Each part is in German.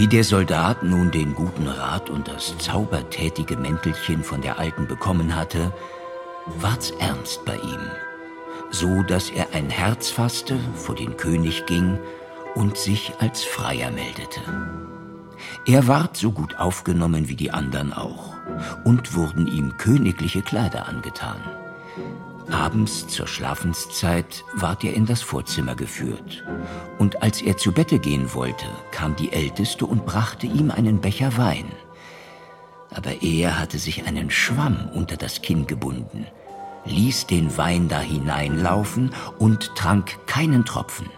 Wie der Soldat nun den guten Rat und das zaubertätige Mäntelchen von der Alten bekommen hatte, ward's ernst bei ihm, so dass er ein Herz fasste, vor den König ging und sich als Freier meldete. Er ward so gut aufgenommen wie die anderen auch, und wurden ihm königliche Kleider angetan. Abends zur Schlafenszeit ward er in das Vorzimmer geführt, und als er zu Bette gehen wollte, kam die Älteste und brachte ihm einen Becher Wein. Aber er hatte sich einen Schwamm unter das Kinn gebunden, ließ den Wein da hineinlaufen und trank keinen Tropfen.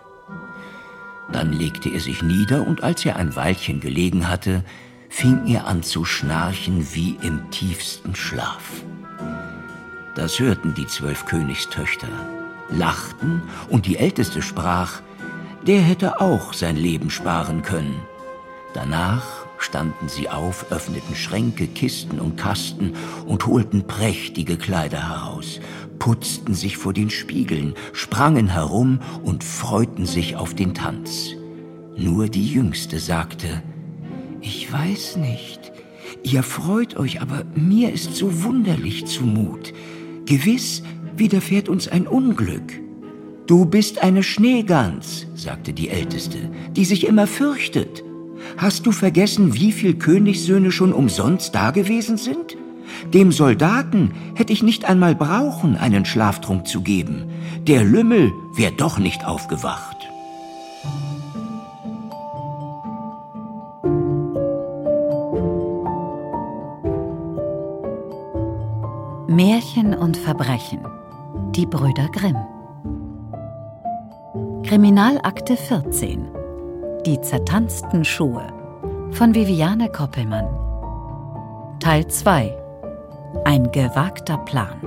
Dann legte er sich nieder, und als er ein Weilchen gelegen hatte, fing er an zu schnarchen wie im tiefsten Schlaf. Das hörten die zwölf Königstöchter, lachten, und die Älteste sprach, der hätte auch sein Leben sparen können. Danach standen sie auf, öffneten Schränke, Kisten und Kasten und holten prächtige Kleider heraus, putzten sich vor den Spiegeln, sprangen herum und freuten sich auf den Tanz. Nur die Jüngste sagte, Ich weiß nicht, ihr freut euch, aber mir ist so wunderlich zumut. Gewiss widerfährt uns ein Unglück. Du bist eine Schneegans, sagte die Älteste, die sich immer fürchtet. Hast du vergessen, wie viel Königssöhne schon umsonst dagewesen sind? Dem Soldaten hätte ich nicht einmal brauchen, einen Schlaftrunk zu geben. Der Lümmel wär doch nicht aufgewacht. Märchen und Verbrechen. Die Brüder Grimm. Kriminalakte 14. Die zertanzten Schuhe. Von Viviane Koppelmann. Teil 2. Ein gewagter Plan.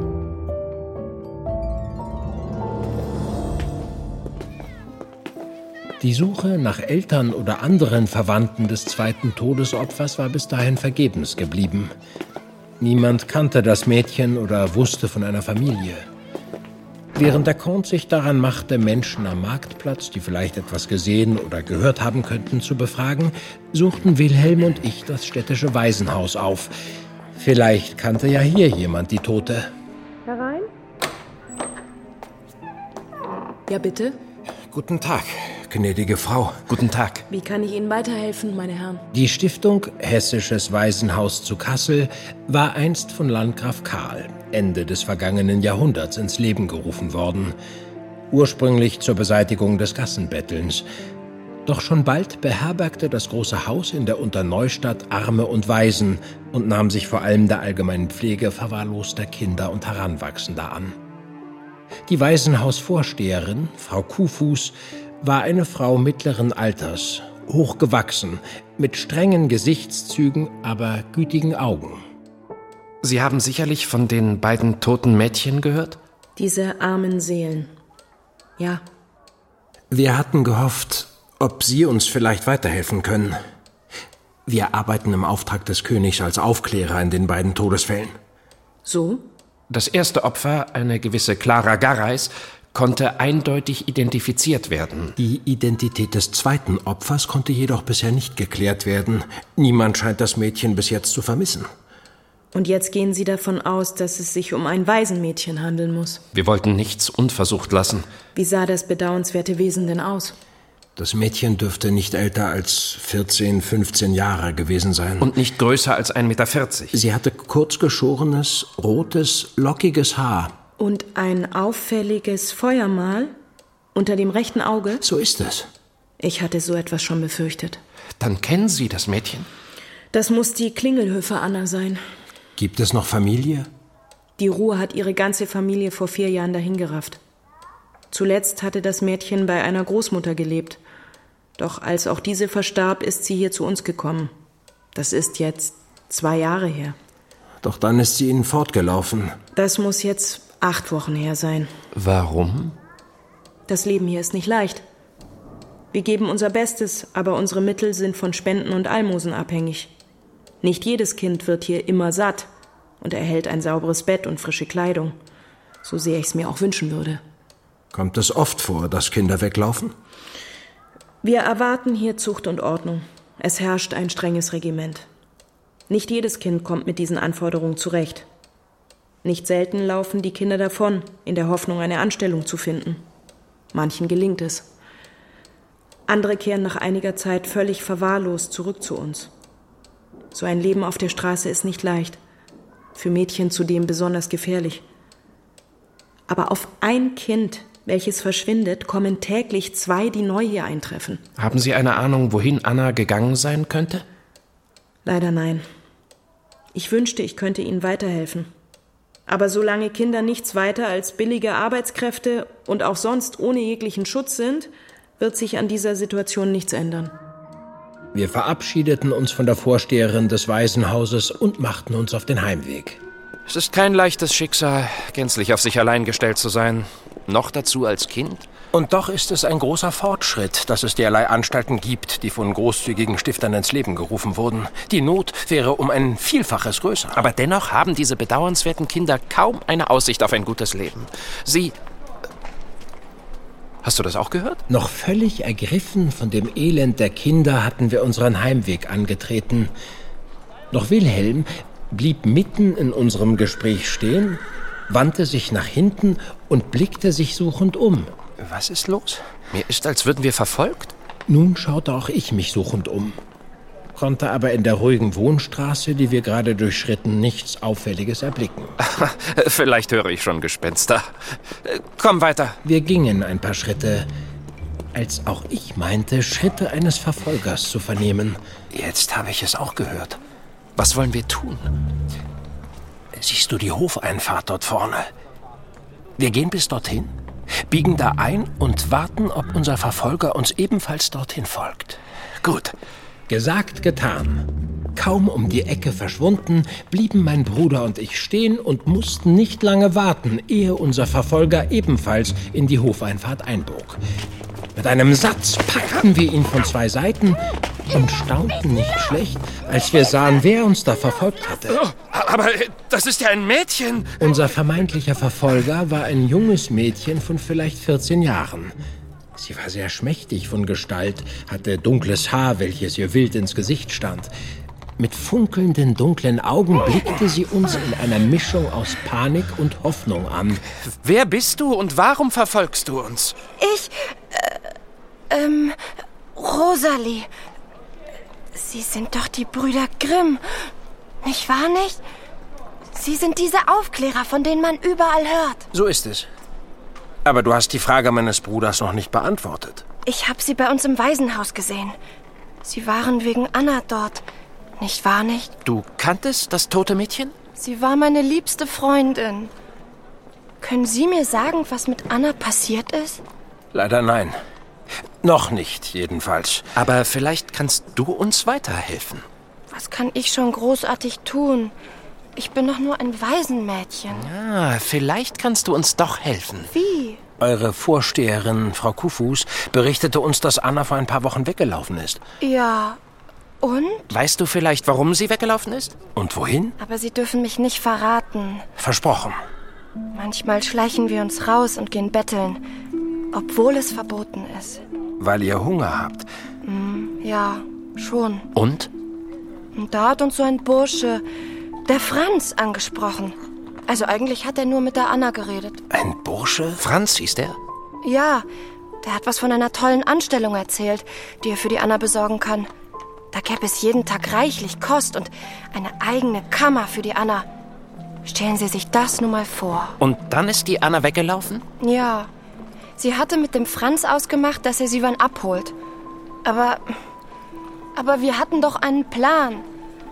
Die Suche nach Eltern oder anderen Verwandten des zweiten Todesopfers war bis dahin vergebens geblieben. Niemand kannte das Mädchen oder wusste von einer Familie. Während der Comte sich daran machte, Menschen am Marktplatz, die vielleicht etwas gesehen oder gehört haben könnten, zu befragen, suchten Wilhelm und ich das städtische Waisenhaus auf. Vielleicht kannte ja hier jemand die Tote. Herein? Ja, bitte. Guten Tag, gnädige Frau. Guten Tag. Wie kann ich Ihnen weiterhelfen, meine Herren? Die Stiftung Hessisches Waisenhaus zu Kassel war einst von Landgraf Karl Ende des vergangenen Jahrhunderts ins Leben gerufen worden. Ursprünglich zur Beseitigung des Gassenbettelns. Doch schon bald beherbergte das große Haus in der Unterneustadt Arme und Waisen und nahm sich vor allem der allgemeinen Pflege verwahrloster Kinder und Heranwachsender an. Die Waisenhausvorsteherin, Frau Kuhfuß, war eine Frau mittleren Alters, hochgewachsen, mit strengen Gesichtszügen, aber gütigen Augen. Sie haben sicherlich von den beiden toten Mädchen gehört? Diese armen Seelen. Ja. Wir hatten gehofft, ob Sie uns vielleicht weiterhelfen können. Wir arbeiten im Auftrag des Königs als Aufklärer in den beiden Todesfällen. So? Das erste Opfer, eine gewisse Clara Garreis, konnte eindeutig identifiziert werden. Die Identität des zweiten Opfers konnte jedoch bisher nicht geklärt werden. Niemand scheint das Mädchen bis jetzt zu vermissen. Und jetzt gehen Sie davon aus, dass es sich um ein Waisenmädchen handeln muss. Wir wollten nichts unversucht lassen. Wie sah das bedauernswerte Wesen denn aus? Das Mädchen dürfte nicht älter als 14, 15 Jahre gewesen sein. Und nicht größer als 1,40 Meter. Sie hatte kurzgeschorenes, rotes, lockiges Haar. Und ein auffälliges Feuermal unter dem rechten Auge? So ist es. Ich hatte so etwas schon befürchtet. Dann kennen Sie das Mädchen? Das muss die Klingelhöfe Anna sein. Gibt es noch Familie? Die Ruhe hat ihre ganze Familie vor vier Jahren dahingerafft. Zuletzt hatte das Mädchen bei einer Großmutter gelebt. Doch als auch diese verstarb, ist sie hier zu uns gekommen. Das ist jetzt zwei Jahre her. Doch dann ist sie Ihnen fortgelaufen. Das muss jetzt acht Wochen her sein. Warum? Das Leben hier ist nicht leicht. Wir geben unser Bestes, aber unsere Mittel sind von Spenden und Almosen abhängig. Nicht jedes Kind wird hier immer satt und erhält ein sauberes Bett und frische Kleidung, so sehr ich es mir auch wünschen würde. Kommt es oft vor, dass Kinder weglaufen? Wir erwarten hier Zucht und Ordnung. Es herrscht ein strenges Regiment. Nicht jedes Kind kommt mit diesen Anforderungen zurecht. Nicht selten laufen die Kinder davon, in der Hoffnung, eine Anstellung zu finden. Manchen gelingt es. Andere kehren nach einiger Zeit völlig verwahrlost zurück zu uns. So ein Leben auf der Straße ist nicht leicht. Für Mädchen zudem besonders gefährlich. Aber auf ein Kind, welches verschwindet, kommen täglich zwei, die neu hier eintreffen. Haben Sie eine Ahnung, wohin Anna gegangen sein könnte? Leider nein. Ich wünschte, ich könnte Ihnen weiterhelfen. Aber solange Kinder nichts weiter als billige Arbeitskräfte und auch sonst ohne jeglichen Schutz sind, wird sich an dieser Situation nichts ändern. Wir verabschiedeten uns von der Vorsteherin des Waisenhauses und machten uns auf den Heimweg. Es ist kein leichtes Schicksal, gänzlich auf sich allein gestellt zu sein. Noch dazu als Kind. Und doch ist es ein großer Fortschritt, dass es derlei Anstalten gibt, die von großzügigen Stiftern ins Leben gerufen wurden. Die Not wäre um ein Vielfaches größer. Aber dennoch haben diese bedauernswerten Kinder kaum eine Aussicht auf ein gutes Leben. Sie. Hast du das auch gehört? Noch völlig ergriffen von dem Elend der Kinder hatten wir unseren Heimweg angetreten. Doch Wilhelm blieb mitten in unserem Gespräch stehen, wandte sich nach hinten und blickte sich suchend um. Was ist los? Mir ist, als würden wir verfolgt. Nun schaute auch ich mich suchend um, konnte aber in der ruhigen Wohnstraße, die wir gerade durchschritten, nichts Auffälliges erblicken. Vielleicht höre ich schon Gespenster. Komm weiter. Wir gingen ein paar Schritte, als auch ich meinte, Schritte eines Verfolgers zu vernehmen. Jetzt habe ich es auch gehört. Was wollen wir tun? Siehst du die Hofeinfahrt dort vorne? Wir gehen bis dorthin, biegen da ein und warten, ob unser Verfolger uns ebenfalls dorthin folgt. Gut. Gesagt, getan. Kaum um die Ecke verschwunden, blieben mein Bruder und ich stehen und mussten nicht lange warten, ehe unser Verfolger ebenfalls in die Hofeinfahrt einbog. Mit einem Satz packten wir ihn von zwei Seiten und staunten nicht schlecht, als wir sahen, wer uns da verfolgt hatte. Oh, aber das ist ja ein Mädchen. Unser vermeintlicher Verfolger war ein junges Mädchen von vielleicht 14 Jahren. Sie war sehr schmächtig von Gestalt, hatte dunkles Haar, welches ihr wild ins Gesicht stand. Mit funkelnden dunklen Augen blickte sie uns in einer Mischung aus Panik und Hoffnung an. Wer bist du und warum verfolgst du uns? Ich, äh, ähm, Rosalie. Sie sind doch die Brüder Grimm. Nicht wahr nicht? Sie sind diese Aufklärer, von denen man überall hört. So ist es. Aber du hast die Frage meines Bruders noch nicht beantwortet. Ich habe sie bei uns im Waisenhaus gesehen. Sie waren wegen Anna dort. Nicht wahr nicht? Du kanntest das tote Mädchen? Sie war meine liebste Freundin. Können Sie mir sagen, was mit Anna passiert ist? Leider nein. Noch nicht, jedenfalls. Aber vielleicht kannst du uns weiterhelfen. Was kann ich schon großartig tun? Ich bin doch nur ein Waisenmädchen. Ja, vielleicht kannst du uns doch helfen. Wie? Eure Vorsteherin, Frau Kufus, berichtete uns, dass Anna vor ein paar Wochen weggelaufen ist. Ja. Und? Weißt du vielleicht, warum sie weggelaufen ist? Und wohin? Aber Sie dürfen mich nicht verraten. Versprochen. Manchmal schleichen wir uns raus und gehen betteln, obwohl es verboten ist. Weil ihr Hunger habt. Ja, schon. Und? Und da hat uns so ein Bursche, der Franz, angesprochen. Also eigentlich hat er nur mit der Anna geredet. Ein Bursche? Franz hieß der? Ja, der hat was von einer tollen Anstellung erzählt, die er für die Anna besorgen kann. Da gäbe es jeden Tag reichlich Kost und eine eigene Kammer für die Anna. Stellen Sie sich das nur mal vor. Und dann ist die Anna weggelaufen? Ja, sie hatte mit dem Franz ausgemacht, dass er sie wann abholt. Aber. Aber wir hatten doch einen Plan.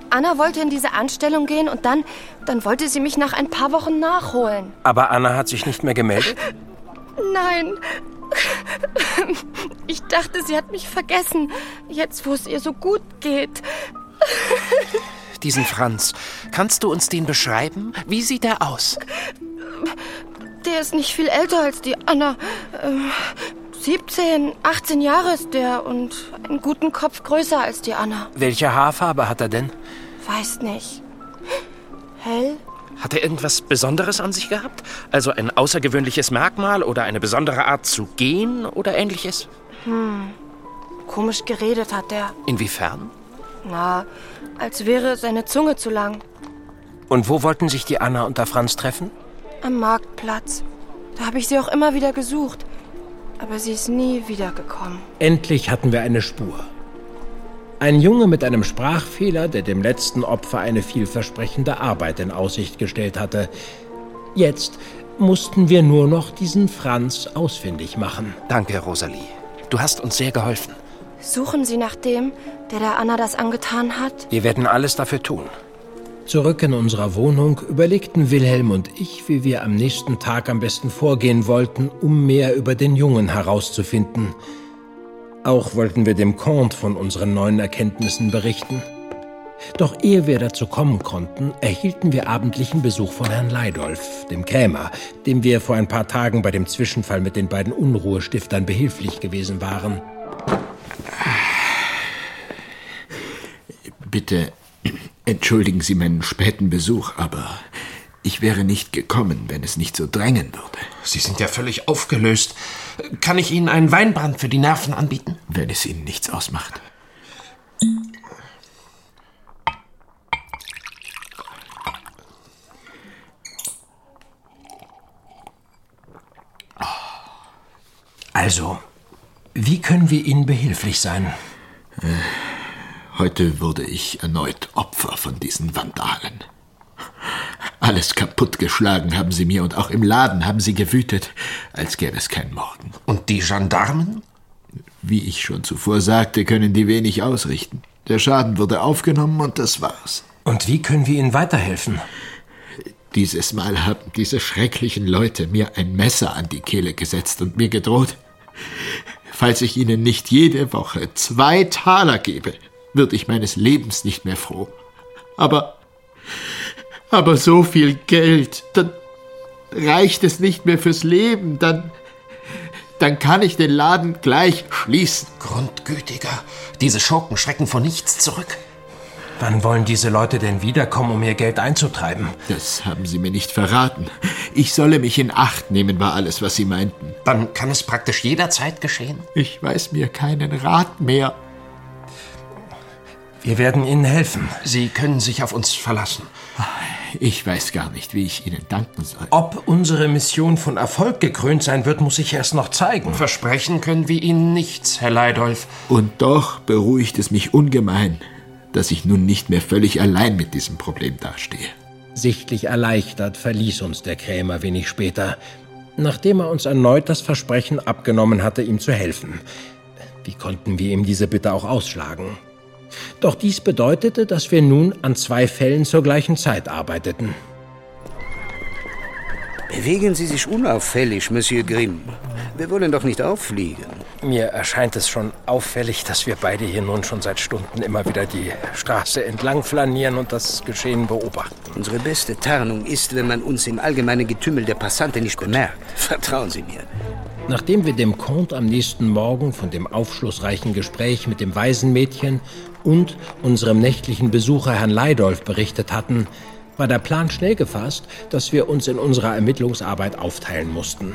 Anna wollte in diese Anstellung gehen und dann. Dann wollte sie mich nach ein paar Wochen nachholen. Aber Anna hat sich nicht mehr gemeldet? Nein. Ich dachte, sie hat mich vergessen. Jetzt, wo es ihr so gut geht. Diesen Franz. Kannst du uns den beschreiben? Wie sieht er aus? Der ist nicht viel älter als die Anna. Ähm, 17, 18 Jahre ist der und einen guten Kopf größer als die Anna. Welche Haarfarbe hat er denn? Weiß nicht. Hell? Hat er irgendwas Besonderes an sich gehabt? Also ein außergewöhnliches Merkmal oder eine besondere Art zu gehen oder ähnliches? komisch geredet hat er. Inwiefern? Na, als wäre seine Zunge zu lang. Und wo wollten sich die Anna und der Franz treffen? Am Marktplatz. Da habe ich sie auch immer wieder gesucht. Aber sie ist nie wiedergekommen. Endlich hatten wir eine Spur. Ein Junge mit einem Sprachfehler, der dem letzten Opfer eine vielversprechende Arbeit in Aussicht gestellt hatte. Jetzt mussten wir nur noch diesen Franz ausfindig machen. Danke, Rosalie. Du hast uns sehr geholfen. Suchen Sie nach dem, der der Anna das angetan hat? Wir werden alles dafür tun. Zurück in unserer Wohnung überlegten Wilhelm und ich, wie wir am nächsten Tag am besten vorgehen wollten, um mehr über den Jungen herauszufinden. Auch wollten wir dem Comte von unseren neuen Erkenntnissen berichten. Doch ehe wir dazu kommen konnten, erhielten wir abendlichen Besuch von Herrn Leidolf, dem Krämer, dem wir vor ein paar Tagen bei dem Zwischenfall mit den beiden Unruhestiftern behilflich gewesen waren. Bitte entschuldigen Sie meinen späten Besuch, aber ich wäre nicht gekommen, wenn es nicht so drängen würde. Sie sind ja völlig aufgelöst. Kann ich Ihnen einen Weinbrand für die Nerven anbieten? Wenn es Ihnen nichts ausmacht. Also, wie können wir Ihnen behilflich sein? Heute wurde ich erneut Opfer von diesen Vandalen. Alles kaputtgeschlagen haben sie mir und auch im Laden haben sie gewütet, als gäbe es keinen Morgen. Und die Gendarmen? Wie ich schon zuvor sagte, können die wenig ausrichten. Der Schaden wurde aufgenommen und das war's. Und wie können wir Ihnen weiterhelfen? Dieses Mal haben diese schrecklichen Leute mir ein Messer an die Kehle gesetzt und mir gedroht, falls ich ihnen nicht jede Woche zwei Taler gebe, würde ich meines Lebens nicht mehr froh. Aber, aber so viel Geld, dann reicht es nicht mehr fürs Leben, dann, dann kann ich den Laden gleich schließen. Grundgütiger, diese Schurken schrecken vor nichts zurück. Wann wollen diese Leute denn wiederkommen, um ihr Geld einzutreiben? Das haben Sie mir nicht verraten. Ich solle mich in Acht nehmen, war alles, was Sie meinten. Dann kann es praktisch jederzeit geschehen. Ich weiß mir keinen Rat mehr. Wir werden Ihnen helfen. Sie können sich auf uns verlassen. Ich weiß gar nicht, wie ich Ihnen danken soll. Ob unsere Mission von Erfolg gekrönt sein wird, muss sich erst noch zeigen. Versprechen können wir Ihnen nichts, Herr Leidolf. Und doch beruhigt es mich ungemein, dass ich nun nicht mehr völlig allein mit diesem Problem dastehe. Sichtlich erleichtert verließ uns der Krämer wenig später, nachdem er uns erneut das Versprechen abgenommen hatte, ihm zu helfen. Wie konnten wir ihm diese Bitte auch ausschlagen? Doch dies bedeutete, dass wir nun an zwei Fällen zur gleichen Zeit arbeiteten. Bewegen Sie sich unauffällig, Monsieur Grimm. Wir wollen doch nicht auffliegen. Mir erscheint es schon auffällig, dass wir beide hier nun schon seit Stunden immer wieder die Straße entlang flanieren und das Geschehen beobachten. Unsere beste Tarnung ist, wenn man uns im allgemeinen Getümmel der Passanten nicht bemerkt. Vertrauen Sie mir. Nachdem wir dem Comte am nächsten Morgen von dem aufschlussreichen Gespräch mit dem Waisenmädchen und unserem nächtlichen Besucher Herrn Leidolf berichtet hatten, war der Plan schnell gefasst, dass wir uns in unserer Ermittlungsarbeit aufteilen mussten.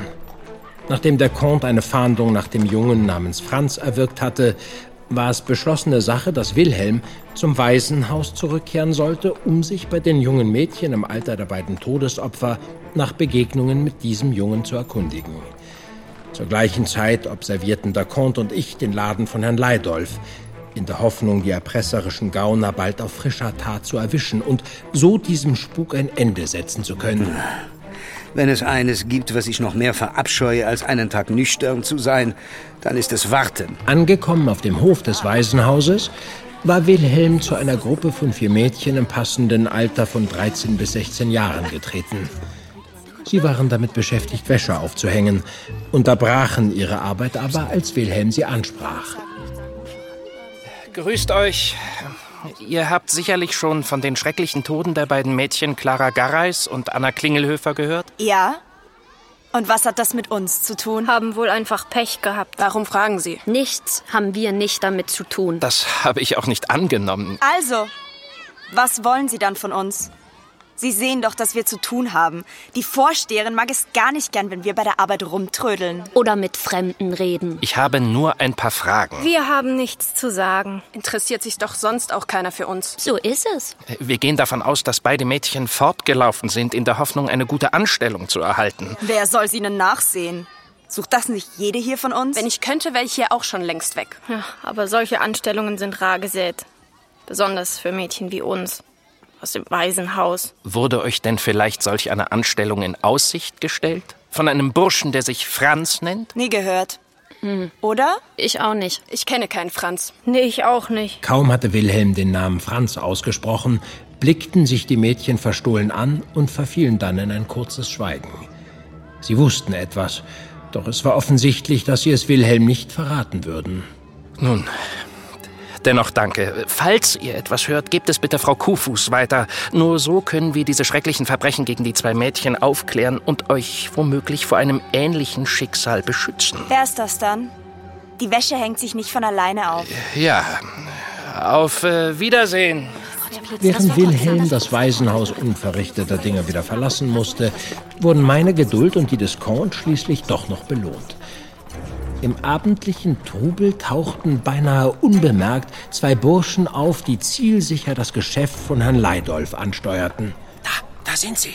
Nachdem der Comte eine Fahndung nach dem Jungen namens Franz erwirkt hatte, war es beschlossene Sache, dass Wilhelm zum Waisenhaus zurückkehren sollte, um sich bei den jungen Mädchen im Alter der beiden Todesopfer nach Begegnungen mit diesem Jungen zu erkundigen. Zur gleichen Zeit observierten der Comte und ich den Laden von Herrn Leidolf, in der Hoffnung, die erpresserischen Gauner bald auf frischer Tat zu erwischen und so diesem Spuk ein Ende setzen zu können. Wenn es eines gibt, was ich noch mehr verabscheue, als einen Tag nüchtern zu sein, dann ist es Warten. Angekommen auf dem Hof des Waisenhauses, war Wilhelm zu einer Gruppe von vier Mädchen im passenden Alter von 13 bis 16 Jahren getreten. Sie waren damit beschäftigt, Wäsche aufzuhängen, unterbrachen ihre Arbeit aber, als Wilhelm sie ansprach. Grüßt euch. Ihr habt sicherlich schon von den schrecklichen Toden der beiden Mädchen Clara Garreis und Anna Klingelhöfer gehört? Ja. Und was hat das mit uns zu tun? Haben wohl einfach Pech gehabt. Warum fragen Sie? Nichts haben wir nicht damit zu tun. Das habe ich auch nicht angenommen. Also, was wollen Sie dann von uns? Sie sehen doch, dass wir zu tun haben. Die Vorsteherin mag es gar nicht gern, wenn wir bei der Arbeit rumtrödeln. Oder mit Fremden reden. Ich habe nur ein paar Fragen. Wir haben nichts zu sagen. Interessiert sich doch sonst auch keiner für uns. So ist es. Wir gehen davon aus, dass beide Mädchen fortgelaufen sind, in der Hoffnung, eine gute Anstellung zu erhalten. Wer soll sie ihnen nachsehen? Sucht das nicht jede hier von uns? Wenn ich könnte, wäre ich hier auch schon längst weg. Ja, aber solche Anstellungen sind rar gesät. Besonders für Mädchen wie uns aus dem Waisenhaus. Wurde euch denn vielleicht solch eine Anstellung in Aussicht gestellt? Von einem Burschen, der sich Franz nennt? Nie gehört. Hm. Oder? Ich auch nicht. Ich kenne keinen Franz. Nee, ich auch nicht. Kaum hatte Wilhelm den Namen Franz ausgesprochen, blickten sich die Mädchen verstohlen an und verfielen dann in ein kurzes Schweigen. Sie wussten etwas, doch es war offensichtlich, dass sie es Wilhelm nicht verraten würden. Nun, Dennoch danke. Falls ihr etwas hört, gebt es bitte Frau Kuhfuß weiter. Nur so können wir diese schrecklichen Verbrechen gegen die zwei Mädchen aufklären und euch womöglich vor einem ähnlichen Schicksal beschützen. Wer ist das dann? Die Wäsche hängt sich nicht von alleine auf. Ja, auf äh, Wiedersehen. Während Wilhelm das Waisenhaus unverrichteter Dinge wieder verlassen musste, wurden meine Geduld und die des Comte schließlich doch noch belohnt. Im abendlichen Trubel tauchten beinahe unbemerkt zwei Burschen auf, die zielsicher das Geschäft von Herrn Leidolf ansteuerten. Da, da sind sie.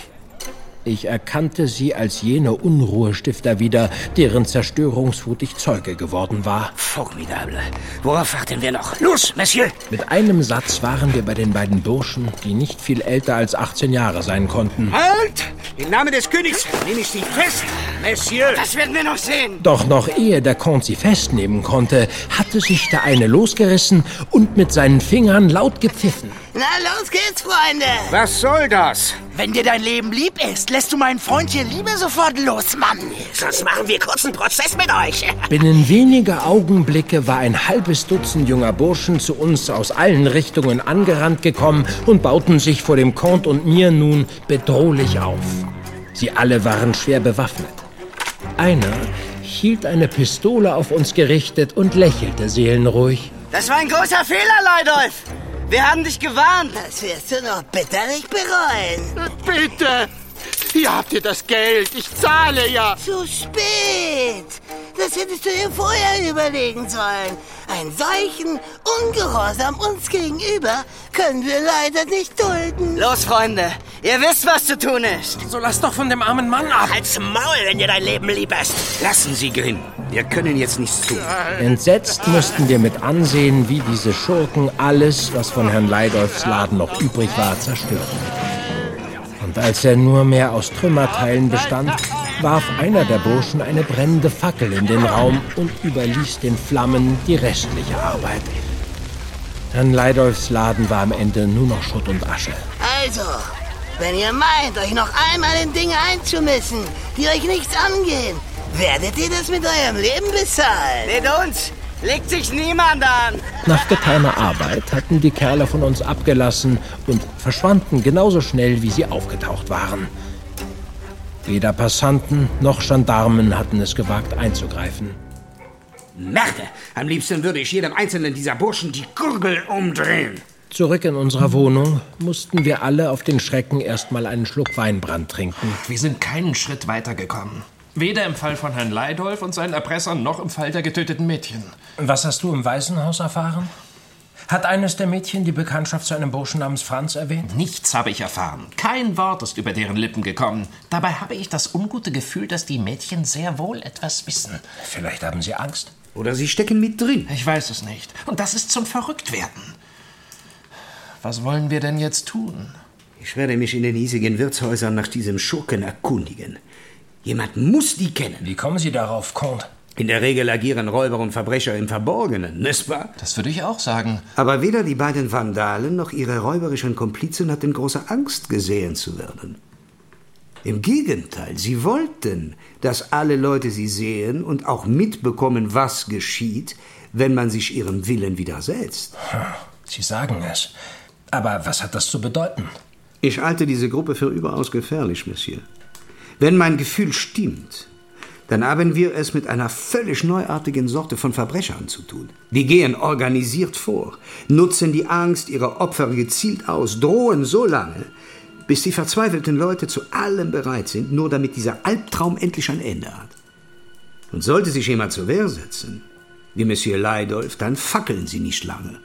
Ich erkannte sie als jene Unruhestifter wieder, deren Zerstörungswut ich Zeuge geworden war. Formidable. Worauf warten wir noch? Los, Monsieur! Mit einem Satz waren wir bei den beiden Burschen, die nicht viel älter als 18 Jahre sein konnten. Halt! Im Namen des Königs nehme ich Sie fest, Monsieur! Das werden wir noch sehen! Doch noch ehe der Comte sie festnehmen konnte, hatte sich der eine losgerissen und mit seinen Fingern laut gepfiffen. Na, los geht's, Freunde! Was soll das? Wenn dir dein Leben lieb ist, lässt du meinen Freund hier lieber sofort los, Mann. Sonst machen wir kurz einen Prozess mit euch. Binnen weniger Augenblicke war ein halbes Dutzend junger Burschen zu uns aus allen Richtungen angerannt gekommen und bauten sich vor dem Comte und mir nun bedrohlich auf. Sie alle waren schwer bewaffnet. Einer hielt eine Pistole auf uns gerichtet und lächelte seelenruhig. Das war ein großer Fehler, Leudolf. Wir haben dich gewarnt. Das wirst du noch bitterlich bereuen. Bitte! Hier habt ihr das Geld. Ich zahle ja. Zu spät. Das hättest du dir vorher überlegen sollen. Einen solchen Ungehorsam uns gegenüber können wir leider nicht dulden. Los, Freunde. Ihr wisst, was zu tun ist. So lass doch von dem armen Mann ab. Halt's Maul, wenn dir dein Leben lieb ist. Lassen Sie gehen. Wir können jetzt nichts tun. Entsetzt mussten wir mit ansehen, wie diese Schurken alles, was von Herrn Leidolfs Laden noch übrig war, zerstörten. Und als er nur mehr aus Trümmerteilen bestand, warf einer der Burschen eine brennende Fackel in den Raum und überließ den Flammen die restliche Arbeit. Herrn Leidolfs Laden war am Ende nur noch Schutt und Asche. Also, wenn ihr meint, euch noch einmal in Dinge einzumischen, die euch nichts angehen, werdet ihr das mit eurem Leben bezahlen. Mit uns legt sich niemand an. Nach getaner Arbeit hatten die Kerle von uns abgelassen und verschwanden genauso schnell, wie sie aufgetaucht waren. Weder Passanten noch Gendarmen hatten es gewagt einzugreifen. Merde! Am liebsten würde ich jedem einzelnen dieser Burschen die Gurgel umdrehen. Zurück in unserer Wohnung mussten wir alle auf den Schrecken erstmal einen Schluck Weinbrand trinken. Wir sind keinen Schritt weitergekommen. Weder im Fall von Herrn Leidolf und seinen Erpressern noch im Fall der getöteten Mädchen. Was hast du im Waisenhaus erfahren? Hat eines der Mädchen die Bekanntschaft zu einem Burschen namens Franz erwähnt? Nichts habe ich erfahren. Kein Wort ist über deren Lippen gekommen. Dabei habe ich das ungute Gefühl, dass die Mädchen sehr wohl etwas wissen. Vielleicht haben sie Angst. Oder sie stecken mit drin. Ich weiß es nicht. Und das ist zum Verrücktwerden. Was wollen wir denn jetzt tun? Ich werde mich in den hiesigen Wirtshäusern nach diesem Schurken erkundigen. Jemand muss die kennen. Wie kommen Sie darauf, Comte? In der Regel agieren Räuber und Verbrecher im Verborgenen, nicht wahr? Das würde ich auch sagen. Aber weder die beiden Vandalen noch ihre räuberischen Komplizen hatten große Angst, gesehen zu werden. Im Gegenteil, sie wollten, dass alle Leute sie sehen und auch mitbekommen, was geschieht, wenn man sich ihrem Willen widersetzt. Sie sagen es. Aber was hat das zu bedeuten? Ich halte diese Gruppe für überaus gefährlich, Monsieur. Wenn mein Gefühl stimmt, dann haben wir es mit einer völlig neuartigen Sorte von Verbrechern zu tun. Die gehen organisiert vor, nutzen die Angst ihrer Opfer gezielt aus, drohen so lange, bis die verzweifelten Leute zu allem bereit sind, nur damit dieser Albtraum endlich ein Ende hat. Und sollte sich jemand zur Wehr setzen, wie Monsieur Leidolf, dann fackeln sie nicht lange.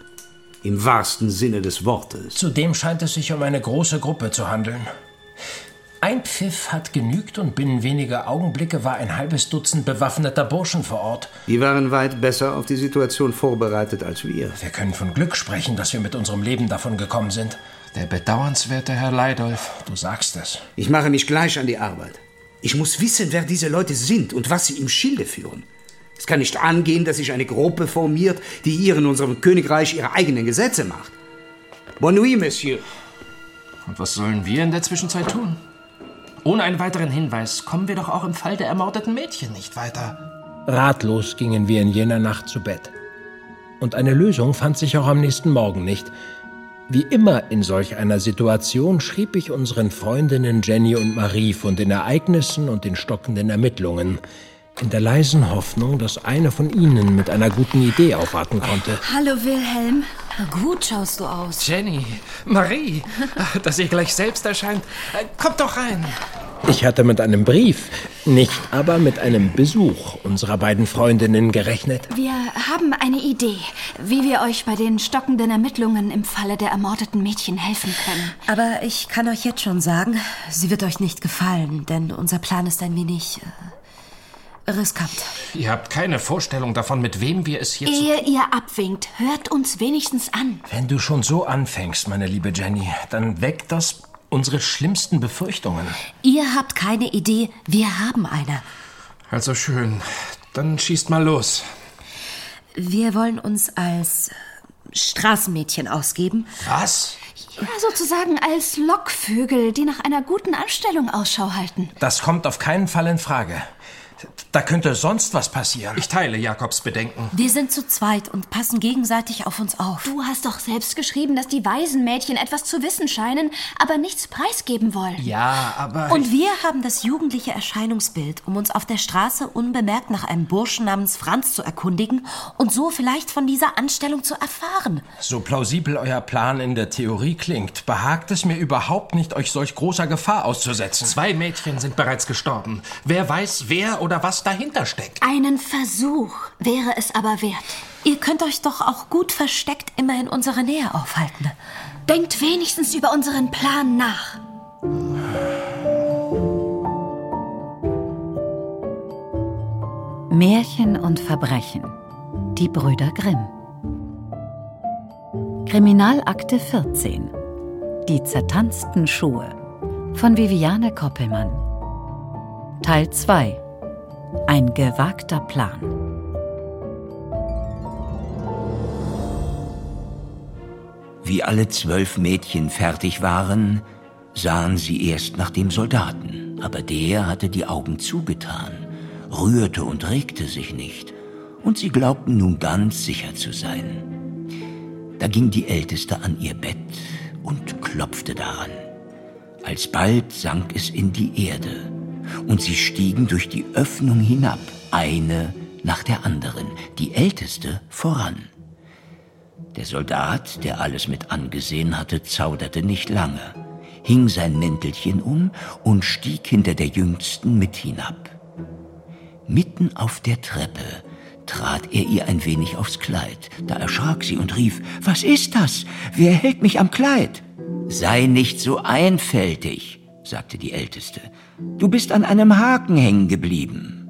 Im wahrsten Sinne des Wortes. Zudem scheint es sich um eine große Gruppe zu handeln. Ein Pfiff hat genügt und binnen weniger Augenblicke war ein halbes Dutzend bewaffneter Burschen vor Ort. Die waren weit besser auf die Situation vorbereitet als wir. Wir können von Glück sprechen, dass wir mit unserem Leben davon gekommen sind. Der bedauernswerte Herr Leidolf. Du sagst es. Ich mache mich gleich an die Arbeit. Ich muss wissen, wer diese Leute sind und was sie im Schilde führen. Es kann nicht angehen, dass sich eine Gruppe formiert, die hier in unserem Königreich ihre eigenen Gesetze macht. Bonne nuit, Monsieur. Und was sollen wir in der Zwischenzeit tun? Ohne einen weiteren Hinweis kommen wir doch auch im Fall der ermordeten Mädchen nicht weiter. Ratlos gingen wir in jener Nacht zu Bett. Und eine Lösung fand sich auch am nächsten Morgen nicht. Wie immer in solch einer Situation schrieb ich unseren Freundinnen Jenny und Marie von den Ereignissen und den stockenden Ermittlungen, in der leisen Hoffnung, dass eine von ihnen mit einer guten Idee aufwarten konnte. Hallo Wilhelm, gut schaust du aus. Jenny, Marie, dass ihr gleich selbst erscheint. Kommt doch rein. Ich hatte mit einem Brief, nicht aber mit einem Besuch unserer beiden Freundinnen gerechnet. Wir haben eine Idee, wie wir euch bei den stockenden Ermittlungen im Falle der ermordeten Mädchen helfen können. Aber ich kann euch jetzt schon sagen, sie wird euch nicht gefallen, denn unser Plan ist ein wenig äh, riskant. Ihr habt keine Vorstellung davon, mit wem wir es hier Ehe ihr abwinkt, hört uns wenigstens an. Wenn du schon so anfängst, meine liebe Jenny, dann weckt das unsere schlimmsten Befürchtungen. Ihr habt keine Idee, wir haben eine. Also schön. Dann schießt mal los. Wir wollen uns als Straßenmädchen ausgeben. Was? Ja, sozusagen als Lockvögel, die nach einer guten Anstellung Ausschau halten. Das kommt auf keinen Fall in Frage. Da könnte sonst was passieren. Ich teile Jakobs Bedenken. Wir sind zu zweit und passen gegenseitig auf uns auf. Du hast doch selbst geschrieben, dass die Waisenmädchen etwas zu wissen scheinen, aber nichts preisgeben wollen. Ja, aber. Und wir haben das jugendliche Erscheinungsbild, um uns auf der Straße unbemerkt nach einem Burschen namens Franz zu erkundigen und so vielleicht von dieser Anstellung zu erfahren. So plausibel euer Plan in der Theorie klingt, behagt es mir überhaupt nicht, euch solch großer Gefahr auszusetzen. Zwei Mädchen sind bereits gestorben. Wer weiß, wer oder was dahinter steckt. Einen Versuch wäre es aber wert. Ihr könnt euch doch auch gut versteckt immer in unserer Nähe aufhalten. Denkt wenigstens über unseren Plan nach. Märchen und Verbrechen. Die Brüder Grimm. Kriminalakte 14. Die zertanzten Schuhe. Von Viviane Koppelmann. Teil 2. Ein gewagter Plan. Wie alle zwölf Mädchen fertig waren, sahen sie erst nach dem Soldaten, aber der hatte die Augen zugetan, rührte und regte sich nicht, und sie glaubten nun ganz sicher zu sein. Da ging die Älteste an ihr Bett und klopfte daran. Alsbald sank es in die Erde, und sie stiegen durch die Öffnung hinab, eine nach der anderen, die Älteste voran. Der Soldat, der alles mit angesehen hatte, zauderte nicht lange, hing sein Mäntelchen um und stieg hinter der Jüngsten mit hinab. Mitten auf der Treppe trat er ihr ein wenig aufs Kleid. Da erschrak sie und rief, Was ist das? Wer hält mich am Kleid? Sei nicht so einfältig, sagte die Älteste. Du bist an einem Haken hängen geblieben.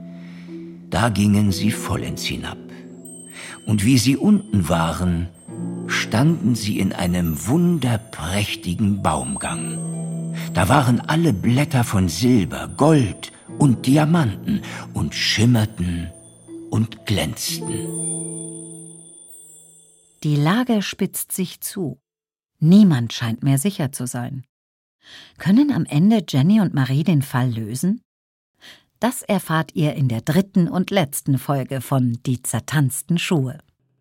Da gingen sie vollends hinab. Und wie sie unten waren, standen sie in einem wunderprächtigen Baumgang. Da waren alle Blätter von Silber, Gold und Diamanten und schimmerten und glänzten. Die Lage spitzt sich zu. Niemand scheint mehr sicher zu sein. Können am Ende Jenny und Marie den Fall lösen? Das erfahrt ihr in der dritten und letzten Folge von Die zertanzten Schuhe.